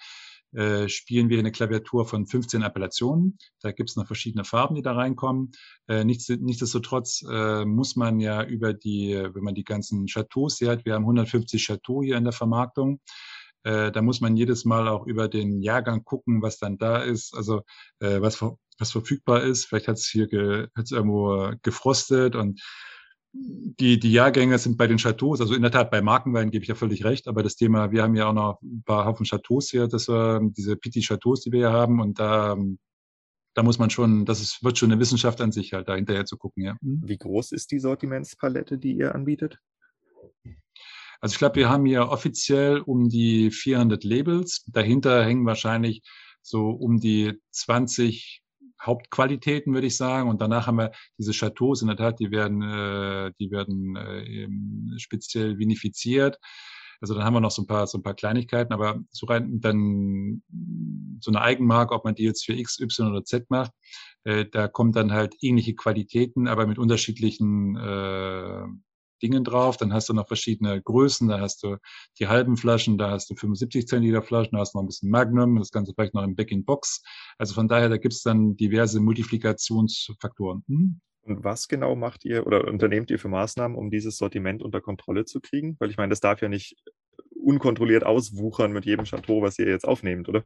äh, spielen wir eine Klaviatur von 15 Appellationen. Da gibt es noch verschiedene Farben, die da reinkommen. Äh, nichts, nichtsdestotrotz äh, muss man ja über die, wenn man die ganzen Chateaus sieht, wir haben 150 Chateaux hier in der Vermarktung. Äh, da muss man jedes Mal auch über den Jahrgang gucken, was dann da ist, also äh, was, was verfügbar ist. Vielleicht hat es hier ge, hat's irgendwo gefrostet und die, die Jahrgänge sind bei den Chateaus, also in der Tat bei Markenwein gebe ich ja völlig recht, aber das Thema, wir haben ja auch noch ein paar Haufen Chateaus hier, das war diese Petit Chateaus, die wir hier haben und da, da muss man schon, das ist, wird schon eine Wissenschaft an sich halt, da hinterher zu gucken, ja. Hm? Wie groß ist die Sortimentspalette, die ihr anbietet? Also ich glaube, wir haben hier offiziell um die 400 Labels, dahinter hängen wahrscheinlich so um die 20 Hauptqualitäten, würde ich sagen. Und danach haben wir diese Chateaus, in der Tat, die werden, äh, die werden äh, speziell vinifiziert. Also dann haben wir noch so ein paar, so ein paar Kleinigkeiten, aber so rein dann so eine Eigenmarke, ob man die jetzt für X, Y oder Z macht, äh, da kommen dann halt ähnliche Qualitäten, aber mit unterschiedlichen äh, Dingen drauf. Dann hast du noch verschiedene Größen. Da hast du die halben Flaschen, da hast du 75 Zentiliter Flaschen, da hast du noch ein bisschen Magnum, das Ganze vielleicht noch im Back-in-Box. Also von daher, da gibt es dann diverse Multiplikationsfaktoren. Hm? Und was genau macht ihr oder unternehmt ihr für Maßnahmen, um dieses Sortiment unter Kontrolle zu kriegen? Weil ich meine, das darf ja nicht unkontrolliert auswuchern mit jedem Chateau, was ihr jetzt aufnehmt, oder?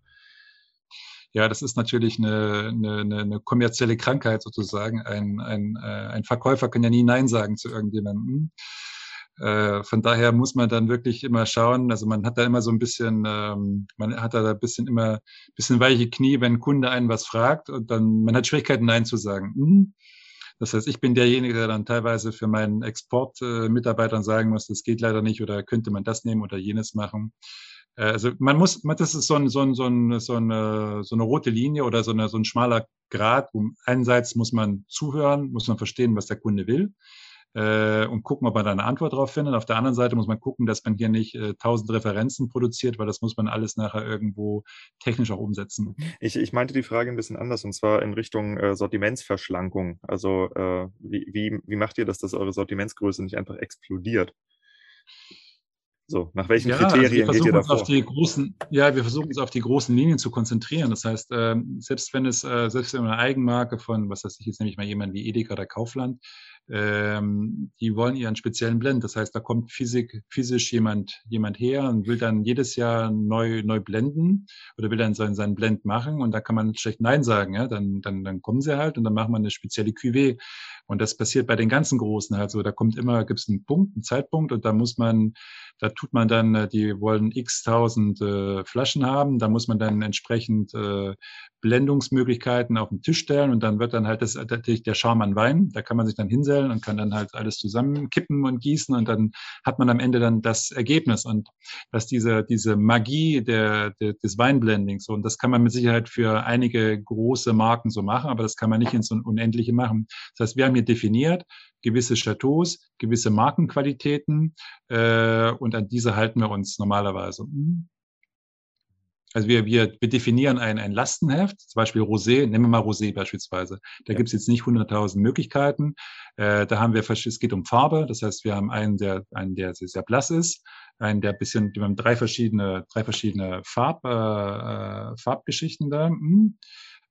Ja, das ist natürlich eine, eine, eine kommerzielle Krankheit sozusagen. Ein, ein, äh, ein Verkäufer kann ja nie Nein sagen zu irgendjemandem. Äh, von daher muss man dann wirklich immer schauen. Also man hat da immer so ein bisschen, ähm, man hat da ein bisschen immer ein bisschen weiche Knie, wenn ein Kunde einen was fragt und dann man hat Schwierigkeiten Nein zu sagen. Mhm. Das heißt, ich bin derjenige, der dann teilweise für meinen Exportmitarbeitern äh, sagen muss, das geht leider nicht oder könnte man das nehmen oder jenes machen. Äh, also man muss, das ist so, ein, so, ein, so, ein, so, eine, so eine rote Linie oder so, eine, so ein schmaler Grad. Um, einerseits muss man zuhören, muss man verstehen, was der Kunde will äh, und gucken, ob man da eine Antwort drauf findet. Auf der anderen Seite muss man gucken, dass man hier nicht äh, tausend äh, Referenzen produziert, weil das muss man alles nachher irgendwo technisch auch umsetzen. Ich, ich meinte die Frage ein bisschen anders und zwar in Richtung äh, Sortimentsverschlankung. Also äh, wie, wie, wie macht ihr das, dass eure Sortimentsgröße nicht einfach explodiert? So, nach welchen ja, Kriterien also geht ihr da vor? Auf die großen, ja, wir versuchen uns auf die großen Linien zu konzentrieren. Das heißt, ähm, selbst wenn es, äh, selbst wenn eine Eigenmarke von, was weiß ich jetzt nämlich mal jemand wie Edeka oder Kaufland, ähm, die wollen ihren speziellen Blend. Das heißt, da kommt Physik, physisch jemand, jemand her und will dann jedes Jahr neu, neu blenden oder will dann seinen, seinen Blend machen und da kann man schlecht Nein sagen. Ja? Dann, dann, dann kommen sie halt und dann machen wir eine spezielle Cuvée. Und das passiert bei den ganzen Großen halt so. Da kommt immer, gibt es einen Punkt, einen Zeitpunkt und da muss man, da tut man dann, äh, die wollen x tausend äh, Flaschen haben, da muss man dann entsprechend äh, Blendungsmöglichkeiten auf den Tisch stellen und dann wird dann halt das natürlich der Charme an Wein. Da kann man sich dann hinstellen und kann dann halt alles zusammenkippen und gießen und dann hat man am Ende dann das Ergebnis und dass diese, diese Magie der, der, des Weinblendings und das kann man mit Sicherheit für einige große Marken so machen, aber das kann man nicht ins Unendliche machen. Das heißt, wir haben hier definiert, gewisse Chateaus, gewisse Markenqualitäten äh, und an diese halten wir uns normalerweise. Hm. Also wir, wir, wir definieren ein, ein Lastenheft, zum Beispiel Rosé, nehmen wir mal Rosé beispielsweise. Da ja. gibt es jetzt nicht 100.000 Möglichkeiten. Äh, da haben wir, es geht um Farbe, das heißt, wir haben einen, der, einen, der sehr, sehr blass ist, einen, der bisschen, wir haben drei verschiedene, drei verschiedene Farb, äh, äh Farbgeschichten da. Hm.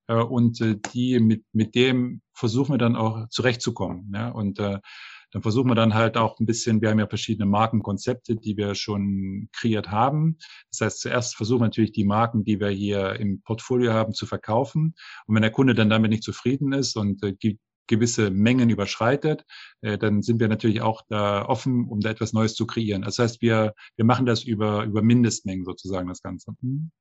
Äh, und äh, die mit, mit dem versuchen wir dann auch zurechtzukommen. Ja? Und äh, dann versuchen wir dann halt auch ein bisschen, wir haben ja verschiedene Markenkonzepte, die wir schon kreiert haben. Das heißt, zuerst versuchen wir natürlich die Marken, die wir hier im Portfolio haben, zu verkaufen. Und wenn der Kunde dann damit nicht zufrieden ist und äh, gewisse Mengen überschreitet, äh, dann sind wir natürlich auch da offen, um da etwas Neues zu kreieren. Das heißt, wir, wir machen das über, über Mindestmengen sozusagen, das Ganze. Hm?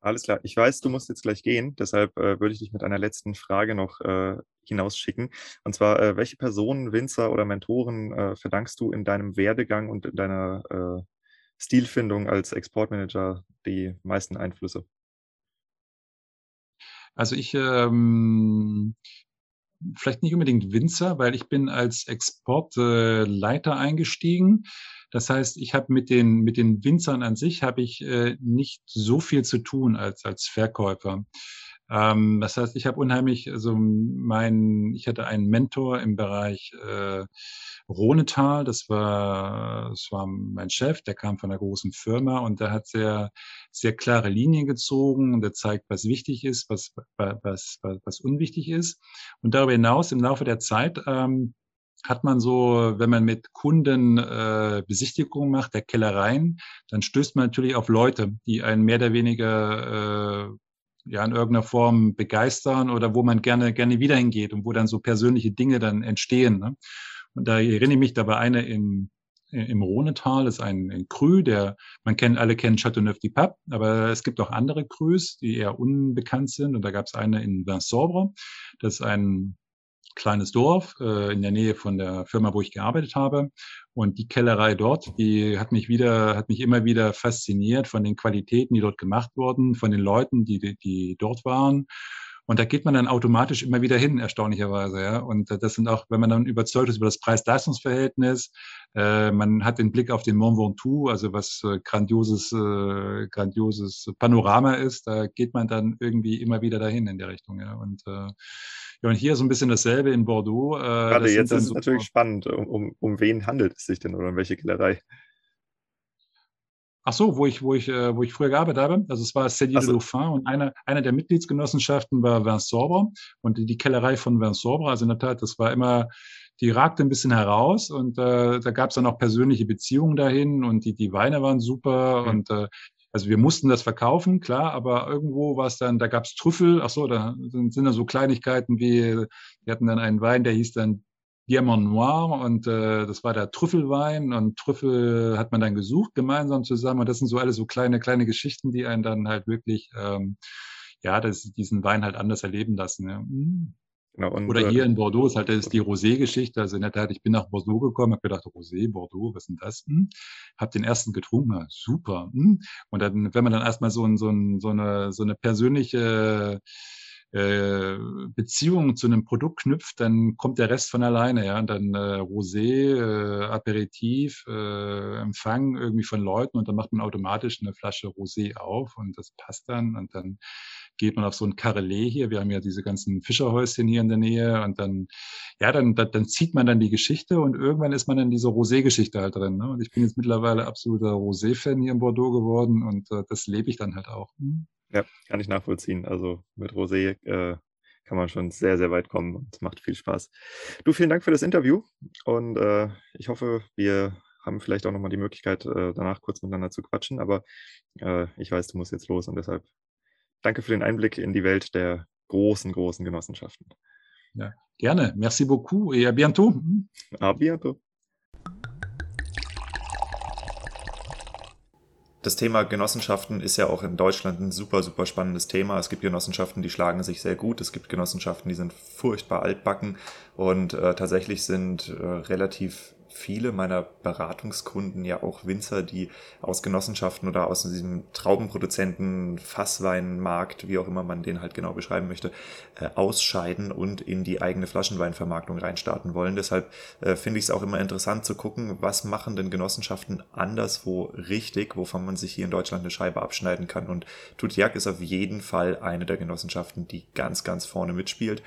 Alles klar. Ich weiß, du musst jetzt gleich gehen, deshalb äh, würde ich dich mit einer letzten Frage noch äh, hinausschicken. Und zwar, äh, welche Personen, Winzer oder Mentoren äh, verdankst du in deinem Werdegang und in deiner äh, Stilfindung als Exportmanager die meisten Einflüsse? Also ich ähm, vielleicht nicht unbedingt Winzer, weil ich bin als Exportleiter eingestiegen. Das heißt, ich habe mit den, mit den Winzern an sich habe ich äh, nicht so viel zu tun als, als Verkäufer. Ähm, das heißt, ich habe unheimlich, also mein, ich hatte einen Mentor im Bereich äh, Rhonetal, das war, das war mein Chef, der kam von einer großen Firma und der hat sehr, sehr klare Linien gezogen und der zeigt, was wichtig ist, was, was, was, was unwichtig ist. Und darüber hinaus im Laufe der Zeit ähm, hat man so, wenn man mit Kunden äh, Besichtigungen macht, der Kellereien, dann stößt man natürlich auf Leute, die einen mehr oder weniger äh, ja in irgendeiner Form begeistern oder wo man gerne gerne wieder hingeht und wo dann so persönliche Dinge dann entstehen. Ne? Und da erinnere ich mich, da war eine in, im Rhonetal, ist ein, ein Cru, der, man kennt, alle kennen Châteauneuf-du-Pape, aber es gibt auch andere Crus, die eher unbekannt sind. Und da gab es eine in Vinsobre, das ist ein kleines Dorf äh, in der Nähe von der Firma, wo ich gearbeitet habe. Und die Kellerei dort, die hat mich wieder, hat mich immer wieder fasziniert von den Qualitäten, die dort gemacht wurden, von den Leuten, die, die dort waren. Und da geht man dann automatisch immer wieder hin, erstaunlicherweise. Ja. Und das sind auch, wenn man dann überzeugt ist über das Preis-Leistungs-Verhältnis, äh, man hat den Blick auf den Mont Ventoux, also was äh, grandioses, äh, grandioses Panorama ist, da geht man dann irgendwie immer wieder dahin in der Richtung. Ja. Und äh, ja, und hier so ein bisschen dasselbe in Bordeaux. Äh, Gerade jetzt ist es so natürlich spannend. Um, um, um wen handelt es sich denn oder um welche Kellerei? Ach so, wo ich, wo ich, äh, wo ich früher gearbeitet habe. Also es war Cellier so. de Dauphin und einer, einer der Mitgliedsgenossenschaften war Vinsobre und die, die Kellerei von Vinsobre. Also in der Tat, das war immer, die ragte ein bisschen heraus und äh, da gab es dann auch persönliche Beziehungen dahin und die, die Weine waren super mhm. und äh, also wir mussten das verkaufen, klar, aber irgendwo war es dann, da gab es Trüffel, ach so, da sind, sind da so Kleinigkeiten wie, wir hatten dann einen Wein, der hieß dann Diamant Noir und äh, das war der Trüffelwein und Trüffel hat man dann gesucht gemeinsam zusammen und das sind so alles so kleine, kleine Geschichten, die einen dann halt wirklich, ähm, ja, das, diesen Wein halt anders erleben lassen. Ja. Mhm. Genau, und, Oder hier äh, in Bordeaux ist halt das die Rosé-Geschichte. Also in der Tat, ich bin nach Bordeaux gekommen, habe gedacht, Rosé, Bordeaux, was ist denn das? Hm? Habe den ersten getrunken, super. Hm? Und dann, wenn man dann erstmal so, ein, so, ein, so, eine, so eine persönliche äh, Beziehung zu einem Produkt knüpft, dann kommt der Rest von alleine. Ja, und dann äh, Rosé, äh, Aperitif, äh, Empfang irgendwie von Leuten und dann macht man automatisch eine Flasche Rosé auf und das passt dann und dann geht man auf so ein Karrelee hier. Wir haben ja diese ganzen Fischerhäuschen hier in der Nähe und dann, ja, dann, dann, dann zieht man dann die Geschichte und irgendwann ist man in dieser Rosé-Geschichte halt drin. Ne? Und ich bin jetzt mittlerweile absoluter Rosé-Fan hier in Bordeaux geworden und äh, das lebe ich dann halt auch. Hm? Ja, kann ich nachvollziehen. Also mit Rosé äh, kann man schon sehr, sehr weit kommen und es macht viel Spaß. Du, vielen Dank für das Interview und äh, ich hoffe, wir haben vielleicht auch nochmal die Möglichkeit, äh, danach kurz miteinander zu quatschen, aber äh, ich weiß, du musst jetzt los und deshalb Danke für den Einblick in die Welt der großen, großen Genossenschaften. Ja, gerne. Merci beaucoup et à bientôt. À bientôt. Das Thema Genossenschaften ist ja auch in Deutschland ein super, super spannendes Thema. Es gibt Genossenschaften, die schlagen sich sehr gut. Es gibt Genossenschaften, die sind furchtbar altbacken. Und äh, tatsächlich sind äh, relativ viele meiner Beratungskunden ja auch Winzer, die aus Genossenschaften oder aus diesem Traubenproduzenten, Fassweinmarkt, wie auch immer man den halt genau beschreiben möchte, äh, ausscheiden und in die eigene Flaschenweinvermarktung reinstarten wollen. Deshalb äh, finde ich es auch immer interessant zu gucken, was machen denn Genossenschaften anderswo richtig, wovon man sich hier in Deutschland eine Scheibe abschneiden kann. Und Tutiak ist auf jeden Fall eine der Genossenschaften, die ganz, ganz vorne mitspielt.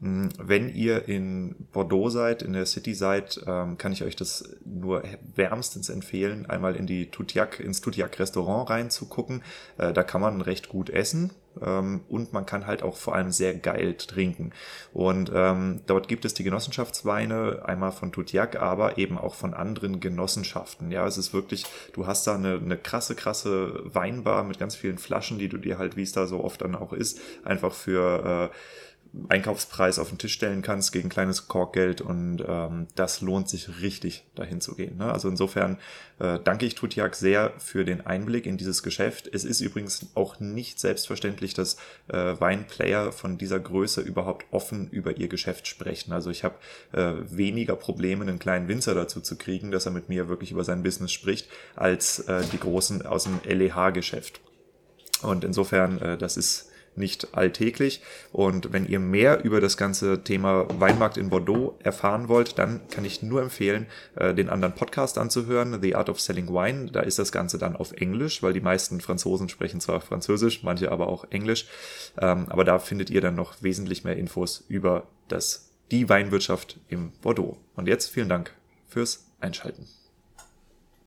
Hm, wenn ihr in Bordeaux seid, in der City seid, ähm, kann ich euch das nur wärmstens empfehlen, einmal in die Tutiak, ins Tutiak Restaurant reinzugucken. Äh, da kann man recht gut essen. ähm, und man kann halt auch vor allem sehr geil trinken. Und ähm, dort gibt es die Genossenschaftsweine, einmal von Tutiak, aber eben auch von anderen Genossenschaften. Ja, es ist wirklich, du hast da eine, eine krasse, krasse Weinbar mit ganz vielen Flaschen, die du dir halt, wie es da so oft dann auch ist, einfach für äh, Einkaufspreis auf den Tisch stellen kannst gegen kleines Korkgeld und ähm, das lohnt sich richtig, dahin zu gehen. Ne? Also insofern äh, danke ich Tutiak sehr für den Einblick in dieses Geschäft. Es ist übrigens auch nicht selbstverständlich, dass äh, Weinplayer von dieser Größe überhaupt offen über ihr Geschäft sprechen. Also ich habe äh, weniger Probleme, einen kleinen Winzer dazu zu kriegen, dass er mit mir wirklich über sein Business spricht, als äh, die großen aus dem LEH-Geschäft. Und insofern, äh, das ist nicht alltäglich. Und wenn ihr mehr über das ganze Thema Weinmarkt in Bordeaux erfahren wollt, dann kann ich nur empfehlen, äh, den anderen Podcast anzuhören, The Art of Selling Wine. Da ist das Ganze dann auf Englisch, weil die meisten Franzosen sprechen zwar Französisch, manche aber auch Englisch. Ähm, aber da findet ihr dann noch wesentlich mehr Infos über das, die Weinwirtschaft im Bordeaux. Und jetzt vielen Dank fürs Einschalten.